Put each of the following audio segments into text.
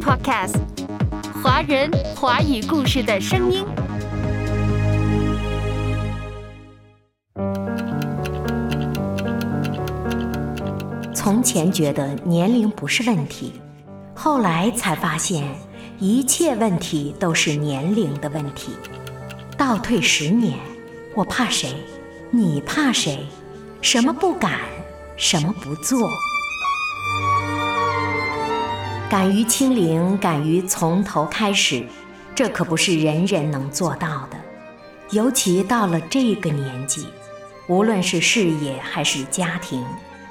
Podcast，华人华语故事的声音。从前觉得年龄不是问题，后来才发现一切问题都是年龄的问题。倒退十年，我怕谁？你怕谁？什么不敢？什么不做？敢于清零，敢于从头开始，这可不是人人能做到的。尤其到了这个年纪，无论是事业还是家庭。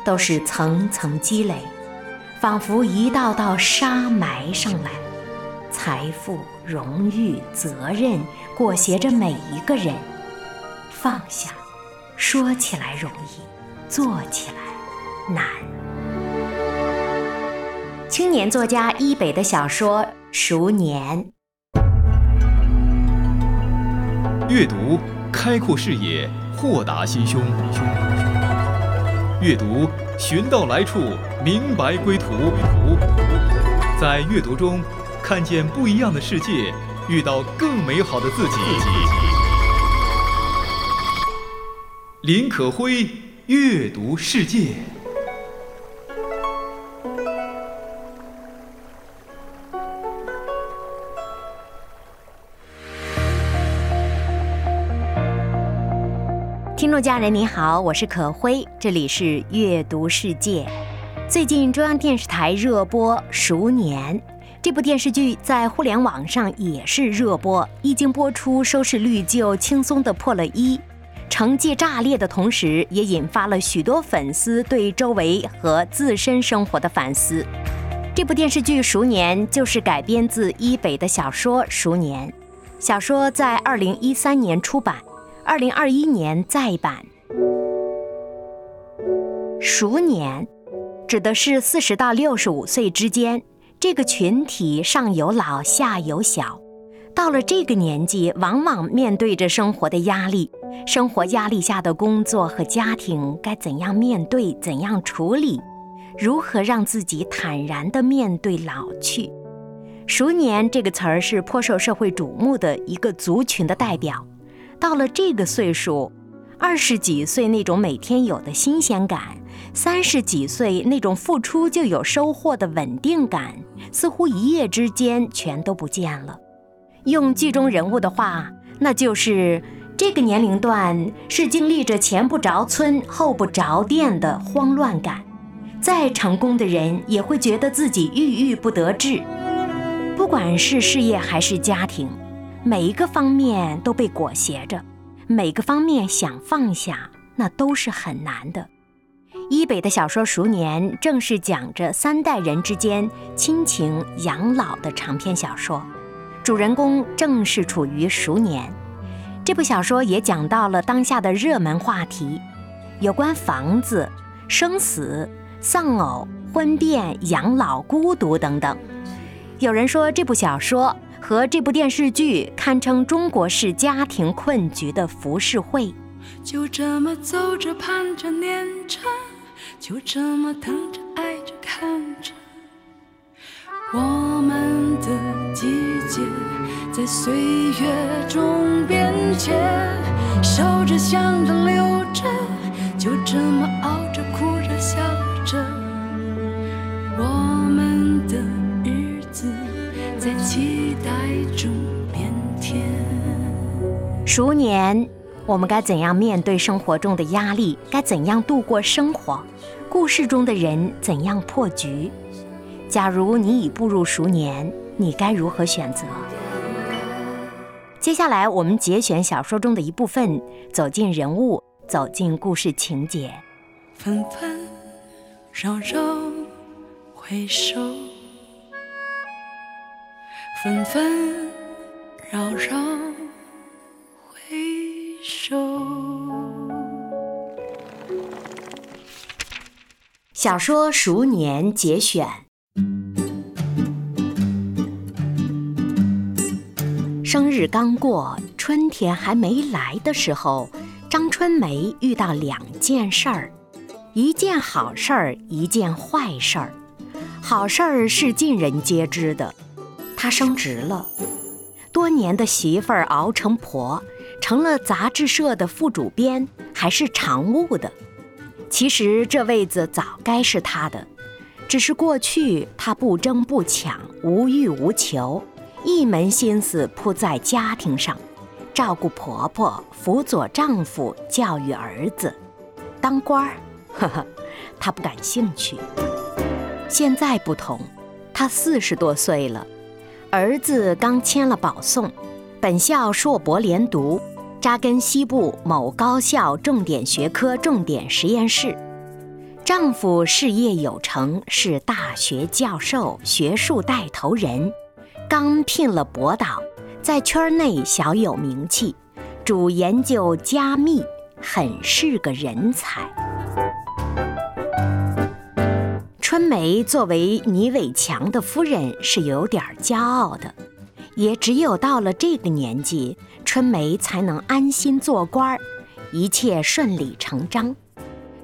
都是层层积累，仿佛一道道沙埋上来，财富、荣誉、责任裹挟着每一个人。放下，说起来容易，做起来难。青年作家伊北的小说《熟年》，阅读开阔视野，豁达心胸。阅读，寻到来处，明白归途。在阅读中，看见不一样的世界，遇到更美好的自己。林可辉，阅读世界。众家人您好，我是可辉，这里是阅读世界。最近中央电视台热播《熟年》这部电视剧，在互联网上也是热播，一经播出，收视率就轻松的破了一，成绩炸裂的同时，也引发了许多粉丝对周围和自身生活的反思。这部电视剧《熟年》就是改编自一北的小说《熟年》，小说在二零一三年出版。二零二一年再版，熟年指的是四十到六十五岁之间这个群体，上有老下有小，到了这个年纪，往往面对着生活的压力，生活压力下的工作和家庭该怎样面对，怎样处理，如何让自己坦然地面对老去？熟年这个词儿是颇受社会瞩目的一个族群的代表。到了这个岁数，二十几岁那种每天有的新鲜感，三十几岁那种付出就有收获的稳定感，似乎一夜之间全都不见了。用剧中人物的话，那就是这个年龄段是经历着前不着村后不着店的慌乱感。再成功的人也会觉得自己郁郁不得志，不管是事业还是家庭。每一个方面都被裹挟着，每个方面想放下，那都是很难的。伊北的小说《熟年》正是讲着三代人之间亲情养老的长篇小说，主人公正是处于熟年。这部小说也讲到了当下的热门话题，有关房子、生死、丧偶、婚变、养老、孤独等等。有人说这部小说。和这部电视剧堪称中国式家庭困局的浮世绘。就这么走着，盼着，念着，就这么等着，爱着，看着，我们的季节在岁月中变迁，守着，想着，留着，就这熟年，我们该怎样面对生活中的压力？该怎样度过生活？故事中的人怎样破局？假如你已步入熟年，你该如何选择？接下来，我们节选小说中的一部分，走进人物，走进故事情节。纷纷扰扰，回首。纷纷扰扰，小说《熟年》节选。生日刚过，春天还没来的时候，张春梅遇到两件事儿，一件好事儿，一件坏事儿。好事儿是尽人皆知的，她升职了，多年的媳妇儿熬成婆，成了杂志社的副主编，还是常务的。其实这位子早该是他的，只是过去他不争不抢，无欲无求，一门心思扑在家庭上，照顾婆婆，辅佐丈夫，教育儿子，当官儿，呵呵，他不感兴趣。现在不同，他四十多岁了，儿子刚签了保送，本校硕博连读。扎根西部某高校重点学科重点实验室，丈夫事业有成，是大学教授、学术带头人，刚聘了博导，在圈内小有名气，主研究加密，很是个人才。春梅作为倪伟强的夫人，是有点骄傲的。也只有到了这个年纪，春梅才能安心做官儿，一切顺理成章。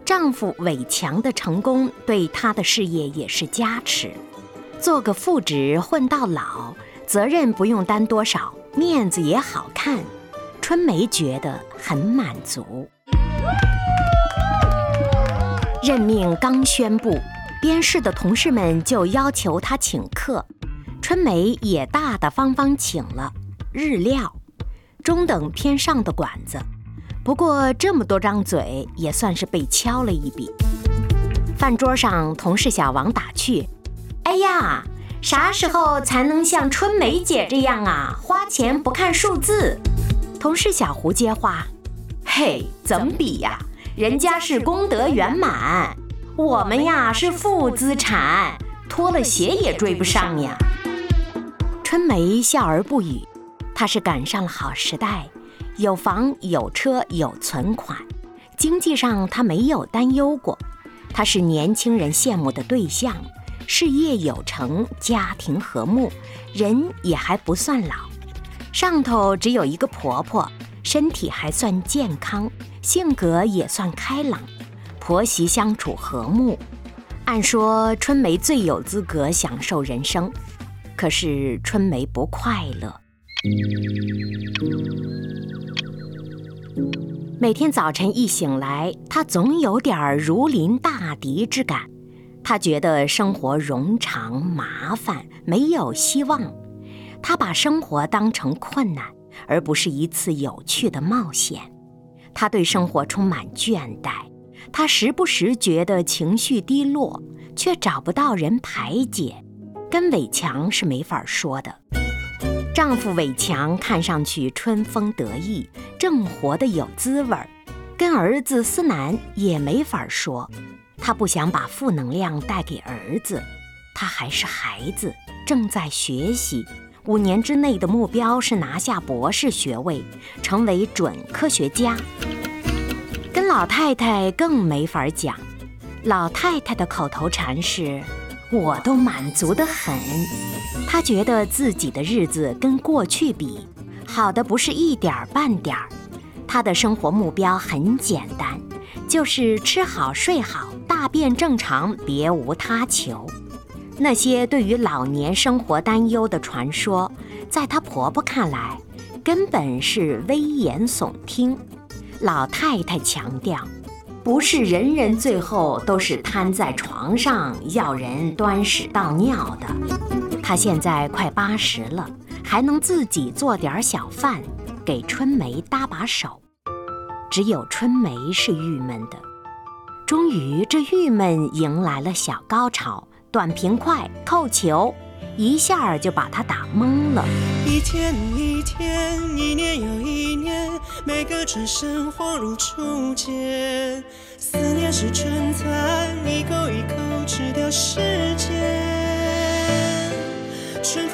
丈夫伟强的成功对她的事业也是加持。做个副职混到老，责任不用担多少，面子也好看。春梅觉得很满足。任命刚宣布，边市的同事们就要求她请客。春梅也大大方方请了日料，中等偏上的馆子。不过这么多张嘴也算是被敲了一笔。饭桌上，同事小王打趣：“哎呀，啥时候才能像春梅姐这样啊？花钱不看数字。”同事小胡接话：“嘿，怎么比呀？人家是功德圆满，我们呀是负资产，脱了鞋也追不上呀。”春梅笑而不语，她是赶上了好时代，有房有车有存款，经济上她没有担忧过。她是年轻人羡慕的对象，事业有成，家庭和睦，人也还不算老。上头只有一个婆婆，身体还算健康，性格也算开朗，婆媳相处和睦。按说春梅最有资格享受人生。可是春梅不快乐。每天早晨一醒来，她总有点如临大敌之感。她觉得生活冗长、麻烦，没有希望。她把生活当成困难，而不是一次有趣的冒险。她对生活充满倦怠。她时不时觉得情绪低落，却找不到人排解。跟伟强是没法说的。丈夫伟强看上去春风得意，正活得有滋味儿。跟儿子思南也没法说，他不想把负能量带给儿子。他还是孩子，正在学习。五年之内的目标是拿下博士学位，成为准科学家。跟老太太更没法讲，老太太的口头禅是。我都满足得很，他觉得自己的日子跟过去比，好的不是一点儿半点儿。他的生活目标很简单，就是吃好睡好，大便正常，别无他求。那些对于老年生活担忧的传说，在她婆婆看来，根本是危言耸听。老太太强调。不是人人最后都是瘫在床上要人端屎倒尿的。他现在快八十了，还能自己做点小饭，给春梅搭把手。只有春梅是郁闷的。终于，这郁闷迎来了小高潮，短平快，扣球。一下就把他打懵了。一天一天，一年又一年，每个转身恍如初见。思念是春蚕，一口一口吃掉时间。春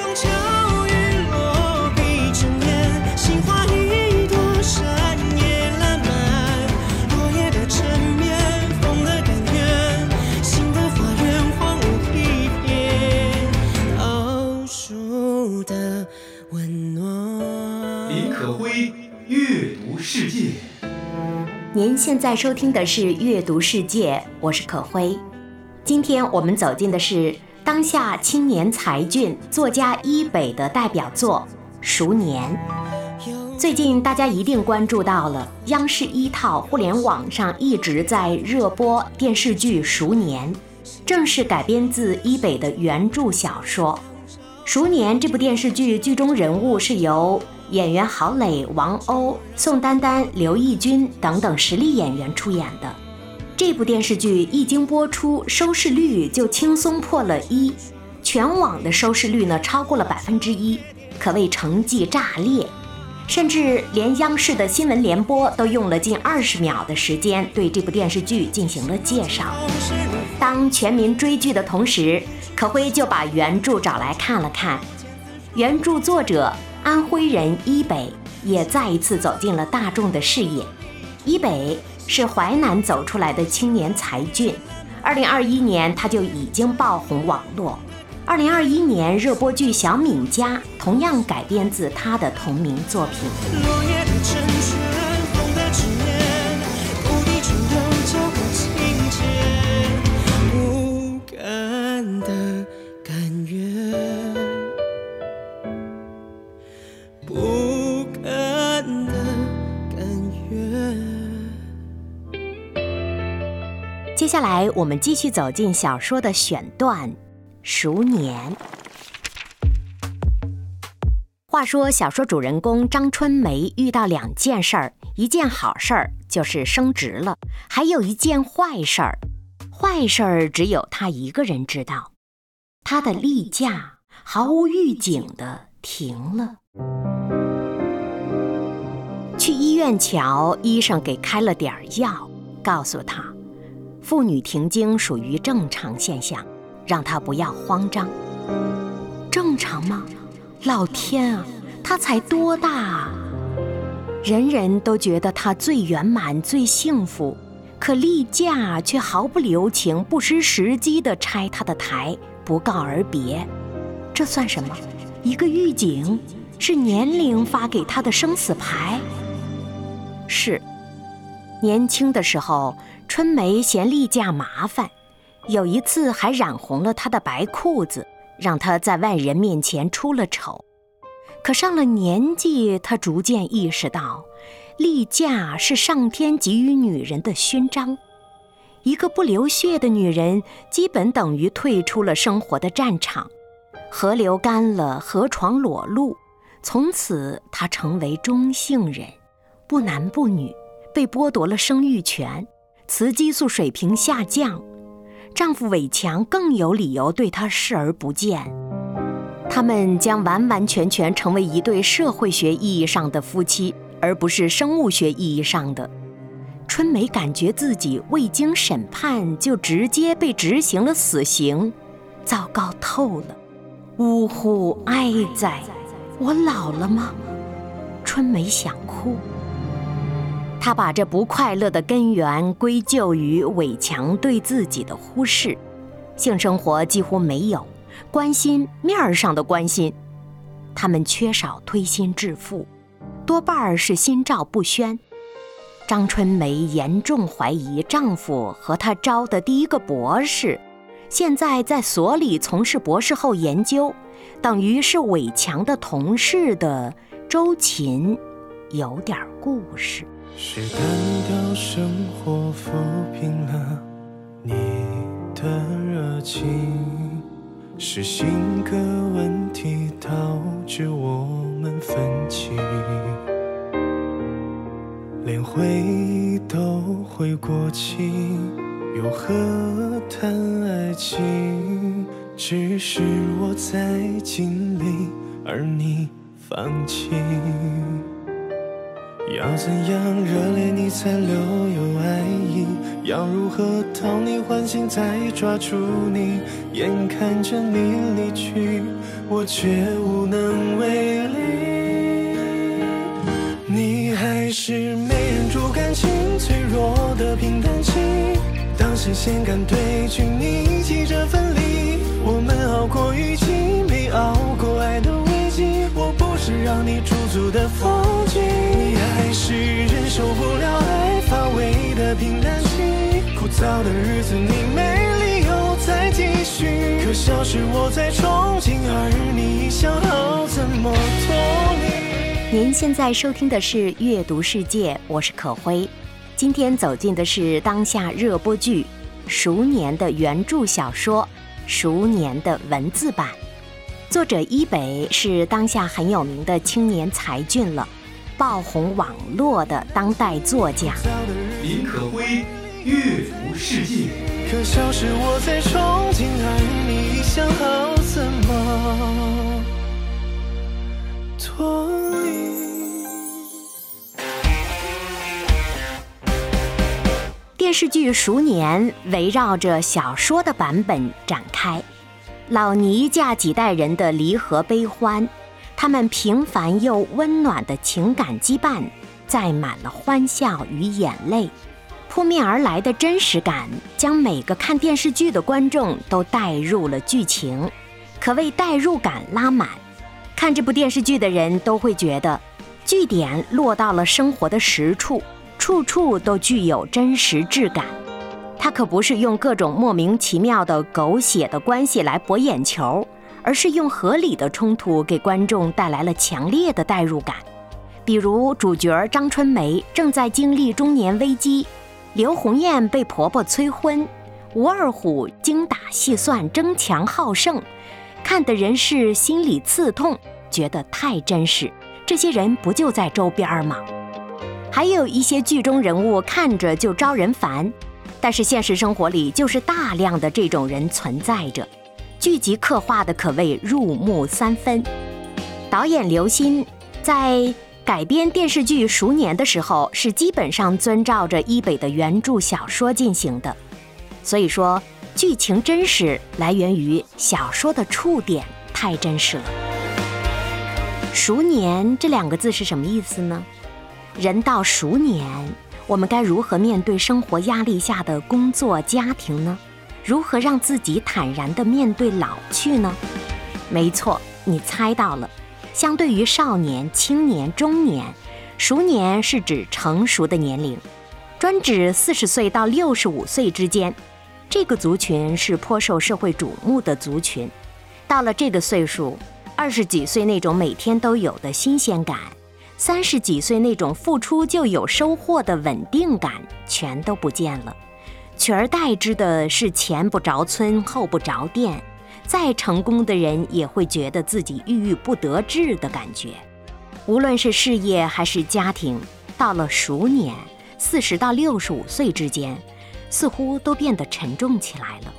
您现在收听的是《阅读世界》，我是可辉。今天我们走进的是当下青年才俊作家伊北的代表作《熟年》。最近大家一定关注到了，央视一套互联网上一直在热播电视剧《熟年》，正是改编自伊北的原著小说。《熟年》这部电视剧剧中人物是由演员郝蕾、王鸥、宋丹丹、刘奕君等等实力演员出演的。这部电视剧一经播出，收视率就轻松破了一，全网的收视率呢超过了百分之一，可谓成绩炸裂。甚至连央视的新闻联播都用了近二十秒的时间对这部电视剧进行了介绍。当全民追剧的同时，可辉就把原著找来看了看。原著作者安徽人伊北也再一次走进了大众的视野。伊北是淮南走出来的青年才俊，二零二一年他就已经爆红网络。二零二一年热播剧《小敏家》同样改编自他的同名作品。落叶的成全，下来，我们继续走进小说的选段。熟年。话说，小说主人公张春梅遇到两件事儿，一件好事儿就是升职了，还有一件坏事儿。坏事儿只有她一个人知道，她的例假毫无预警的停了。去医院瞧，医生给开了点儿药，告诉她，妇女停经属于正常现象。让她不要慌张，正常吗？老天啊，他才多大啊！人人都觉得他最圆满、最幸福，可例假却毫不留情、不失时机地拆他的台，不告而别。这算什么？一个预警？是年龄发给他的生死牌？是。年轻的时候，春梅嫌例假麻烦。有一次还染红了她的白裤子，让她在外人面前出了丑。可上了年纪，她逐渐意识到，例假是上天给予女人的勋章。一个不流血的女人，基本等于退出了生活的战场。河流干了，河床裸露，从此她成为中性人，不男不女，被剥夺了生育权，雌激素水平下降。丈夫伟强更有理由对她视而不见，他们将完完全全成为一对社会学意义上的夫妻，而不是生物学意义上的。春梅感觉自己未经审判就直接被执行了死刑，糟糕透了！呜呼哀哉！我老了吗？春梅想哭。他把这不快乐的根源归咎于伟强对自己的忽视，性生活几乎没有，关心面儿上的关心，他们缺少推心置腹，多半儿是心照不宣。张春梅严重怀疑丈夫和她招的第一个博士，现在在所里从事博士后研究，等于是伟强的同事的周琴，有点故事。是单调生活抚平了你的热情，是性格问题导致我们分歧，连回忆都会过期，又何谈爱情？只是我在尽力，而你放弃。要怎样热烈你才留有爱意？要如何讨你欢心再抓住你？眼看着你离去，我却无能为力。你还是没忍住感情脆弱的平淡期，当新鲜感褪去，你急着分离。我们熬过雨季，没熬过爱的危机。我不是让你驻足的风景。还是忍受不了爱乏味的平淡期，枯燥的日子你没理由再继续。可笑是我在憧憬，而你想好怎么脱离。您现在收听的是《阅读世界》，我是可辉。今天走进的是当下热播剧《熟年》的原著小说《熟年》的文字版。作者伊北是当下很有名的青年才俊了，爆红网络的当代作家。林可辉，阅读世界。可笑是我在憧憬，而你想好怎么脱离。电视剧《熟年》围绕着小说的版本展开。老倪家几代人的离合悲欢，他们平凡又温暖的情感羁绊，载满了欢笑与眼泪。扑面而来的真实感，将每个看电视剧的观众都带入了剧情，可谓代入感拉满。看这部电视剧的人都会觉得，据点落到了生活的实处，处处都具有真实质感。他可不是用各种莫名其妙的狗血的关系来博眼球，而是用合理的冲突给观众带来了强烈的代入感。比如主角张春梅正在经历中年危机，刘红艳被婆婆催婚，吴二虎精打细算、争强好胜，看的人是心里刺痛，觉得太真实。这些人不就在周边吗？还有一些剧中人物看着就招人烦。但是现实生活里就是大量的这种人存在着，剧集刻画的可谓入木三分。导演刘鑫在改编电视剧《熟年》的时候，是基本上遵照着一北的原著小说进行的，所以说剧情真实来源于小说的触点太真实了。熟年这两个字是什么意思呢？人到熟年。我们该如何面对生活压力下的工作、家庭呢？如何让自己坦然地面对老去呢？没错，你猜到了。相对于少年、青年、中年，熟年是指成熟的年龄，专指四十岁到六十五岁之间。这个族群是颇受社会瞩目的族群。到了这个岁数，二十几岁那种每天都有的新鲜感。三十几岁那种付出就有收获的稳定感全都不见了，取而代之的是前不着村后不着店，再成功的人也会觉得自己郁郁不得志的感觉。无论是事业还是家庭，到了熟年，四十到六十五岁之间，似乎都变得沉重起来了。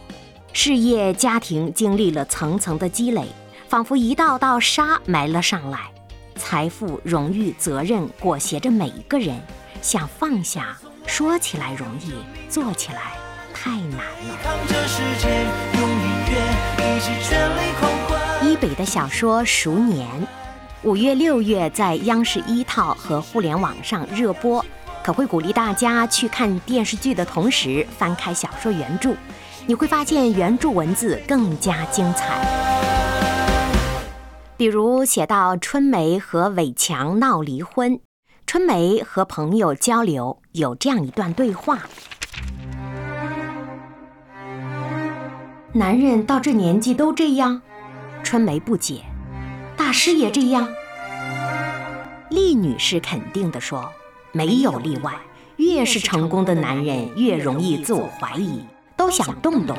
事业、家庭经历了层层的积累，仿佛一道道沙埋了上来。财富、荣誉、责任裹挟着每一个人，想放下，说起来容易，做起来太难了。一北的小说《熟年》，五月、六月在央视一套和互联网上热播，可会鼓励大家去看电视剧的同时翻开小说原著，你会发现原著文字更加精彩。比如写到春梅和伟强闹离婚，春梅和朋友交流有这样一段对话：男人到这年纪都这样？春梅不解，大师也这样？厉女士肯定地说，没有例外，越是成功的男人越容易自我怀疑，都想动动。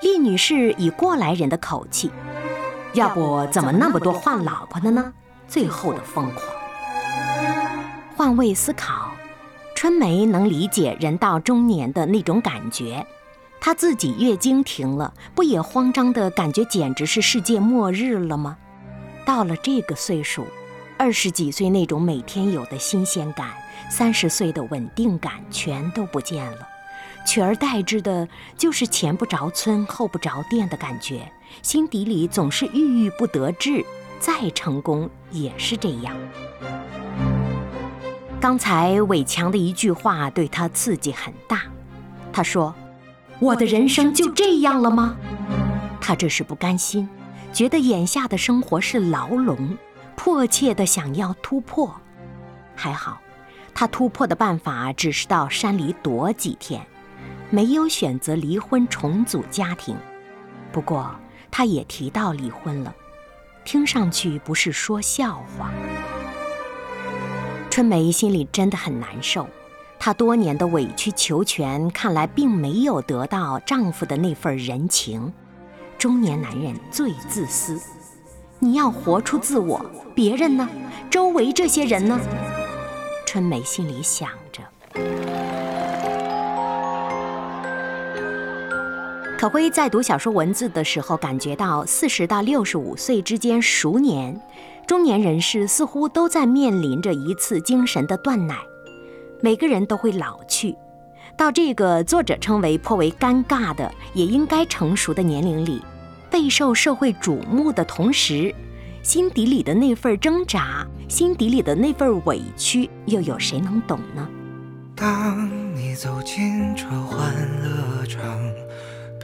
厉女士以过来人的口气。要不怎么那么多换老婆的呢？最后的疯狂。换位思考，春梅能理解人到中年的那种感觉。她自己月经停了，不也慌张的感觉简直是世界末日了吗？到了这个岁数，二十几岁那种每天有的新鲜感，三十岁的稳定感全都不见了。取而代之的就是前不着村后不着店的感觉，心底里总是郁郁不得志，再成功也是这样。刚才伟强的一句话对他刺激很大，他说：“我的人生就这样了吗？”他这是不甘心，觉得眼下的生活是牢笼，迫切的想要突破。还好，他突破的办法只是到山里躲几天。没有选择离婚重组家庭，不过，他也提到离婚了，听上去不是说笑话。春梅心里真的很难受，她多年的委曲求全，看来并没有得到丈夫的那份人情。中年男人最自私，你要活出自我，别人呢？周围这些人呢？春梅心里想着。可辉在读小说文字的时候，感觉到四十到六十五岁之间熟年。中年人士似乎都在面临着一次精神的断奶，每个人都会老去，到这个作者称为颇为尴尬的，也应该成熟的年龄里，备受社会瞩目的同时，心底里的那份挣扎，心底里的那份委屈，又有谁能懂呢？当你走进这欢乐场，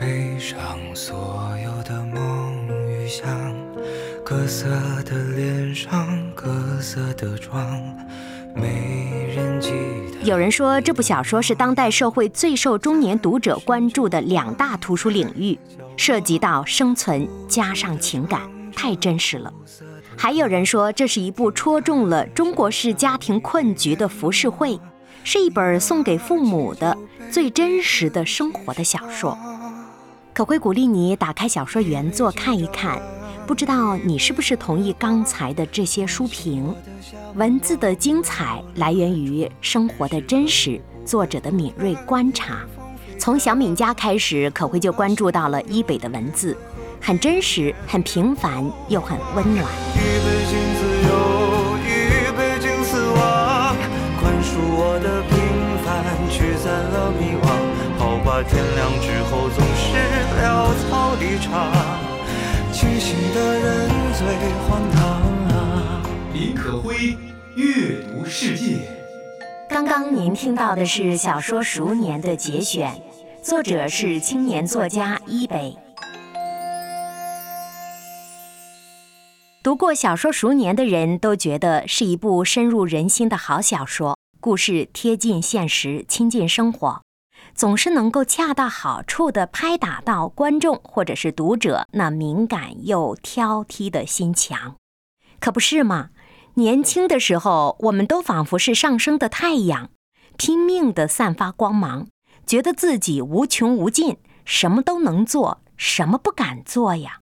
背上所有的梦与想。各色的脸上，各色的妆，没人记得。有人说，这部小说是当代社会最受中年读者关注的两大图书领域，涉及到生存加上情感，太真实了。还有人说，这是一部戳中了中国式家庭困局的浮世绘，是一本送给父母的最真实的生活的小说。可会鼓励你打开小说原作看一看。不知道你是不是同意刚才的这些书评？文字的精彩来源于生活的真实，作者的敏锐观察。从小敏家开始，可会就关注到了伊北的文字，很真实，很平凡，又很温暖。一杯敬自由，一杯敬死亡，宽恕我的平凡，驱散了迷惘。好吧，天亮之后总是潦草离场。清醒的人最荒唐啊！林可辉阅读世界。刚刚您听到的是小说《熟年》的节选，作者是青年作家伊北。读过小说《熟年》的人都觉得是一部深入人心的好小说，故事贴近现实，亲近生活。总是能够恰到好处地拍打到观众或者是读者那敏感又挑剔的心墙，可不是吗？年轻的时候，我们都仿佛是上升的太阳，拼命地散发光芒，觉得自己无穷无尽，什么都能做，什么不敢做呀？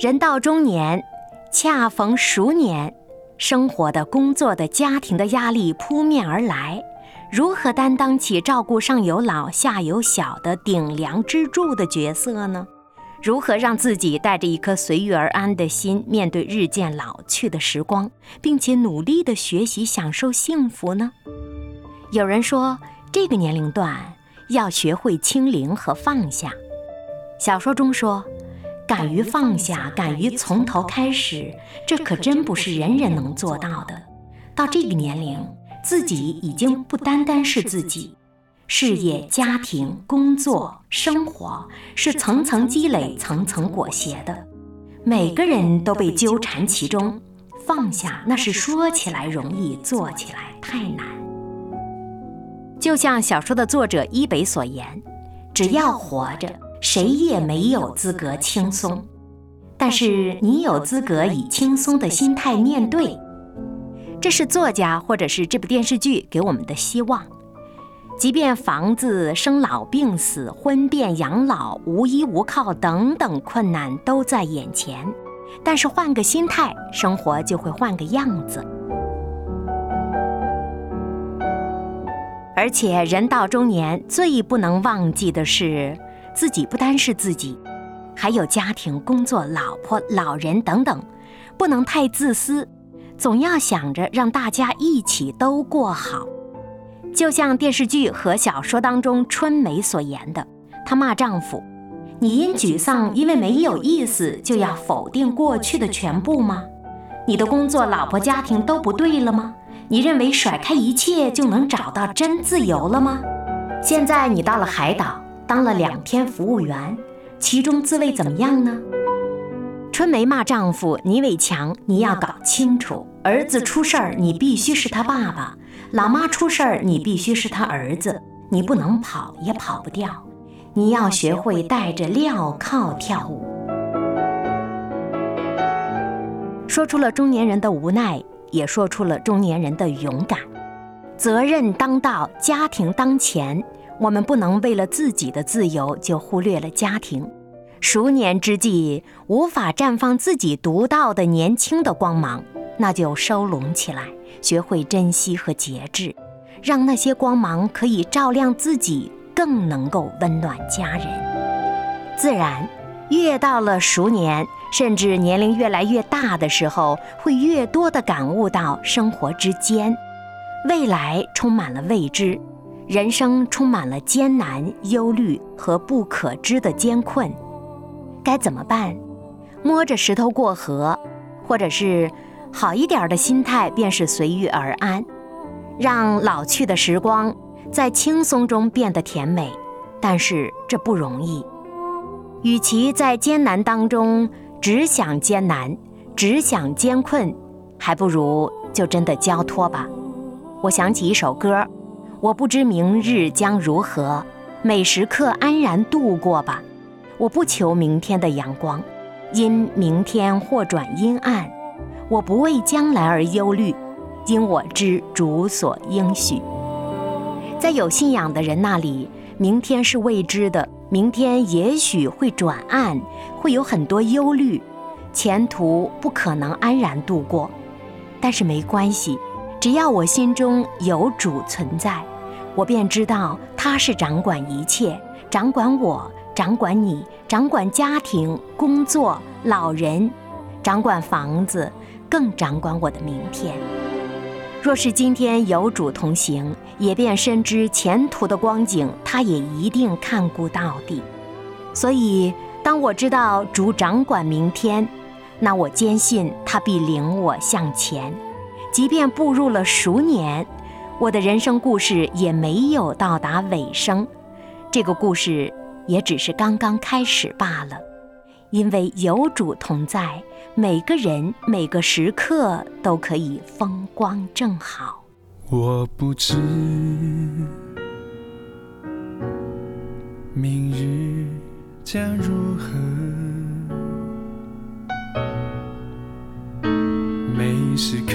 人到中年，恰逢熟年，生活的、工作的、家庭的压力扑面而来。如何担当起照顾上有老下有小的顶梁支柱的角色呢？如何让自己带着一颗随遇而安的心面对日渐老去的时光，并且努力地学习享受幸福呢？有人说，这个年龄段要学会清零和放下。小说中说，敢于放下，敢于从头开始，这可真不是人人能做到的。到这个年龄。自己已经不单单是自己，事业、家庭、工作、生活是层层积累、层层裹挟的，每个人都被纠缠其中。放下，那是说起来容易，做起来太难。就像小说的作者伊北所言：“只要活着，谁也没有资格轻松，但是你有资格以轻松的心态面对。”这是作家或者是这部电视剧给我们的希望。即便房子、生老病死、婚变、养老、无依无靠等等困难都在眼前，但是换个心态，生活就会换个样子。而且人到中年，最不能忘记的是，自己不单是自己，还有家庭、工作、老婆、老人等等，不能太自私。总要想着让大家一起都过好，就像电视剧和小说当中春梅所言的，她骂丈夫：“你因沮丧，因为没有意思，就要否定过去的全部吗？你的工作、老婆、家庭都不对了吗？你认为甩开一切就能找到真自由了吗？现在你到了海岛，当了两天服务员，其中滋味怎么样呢？”春梅骂丈夫：“倪伟强，你要搞清楚，儿子出事儿，你必须是他爸爸；老妈出事儿，你必须是他儿子。你不能跑，也跑不掉。你要学会戴着镣铐跳舞。说出了中年人的无奈，也说出了中年人的勇敢。责任当道，家庭当前，我们不能为了自己的自由就忽略了家庭。熟年之际无法绽放自己独到的年轻的光芒，那就收拢起来，学会珍惜和节制，让那些光芒可以照亮自己，更能够温暖家人。自然，越到了熟年。甚至年龄越来越大的时候，会越多地感悟到生活之艰，未来充满了未知，人生充满了艰难、忧虑和不可知的艰困。该怎么办？摸着石头过河，或者是好一点的心态，便是随遇而安，让老去的时光在轻松中变得甜美。但是这不容易，与其在艰难当中。只想艰难，只想艰困，还不如就真的交托吧。我想起一首歌，我不知明日将如何，每时刻安然度过吧。我不求明天的阳光，因明天或转阴暗。我不为将来而忧虑，因我知主所应许。在有信仰的人那里，明天是未知的。明天也许会转暗，会有很多忧虑，前途不可能安然度过。但是没关系，只要我心中有主存在，我便知道他是掌管一切，掌管我，掌管你，掌管家庭、工作、老人，掌管房子，更掌管我的明天。若是今天有主同行，也便深知前途的光景，他也一定看顾到底。所以，当我知道主掌管明天，那我坚信他必领我向前。即便步入了熟年，我的人生故事也没有到达尾声，这个故事也只是刚刚开始罢了。因为有主同在，每个人每个时刻都可以风光正好。我不知明日将如何，每时刻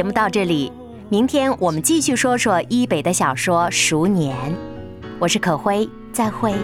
节目到这里，明天我们继续说说一北的小说《熟年》。我是可辉，再会。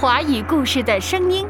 华语故事的声音。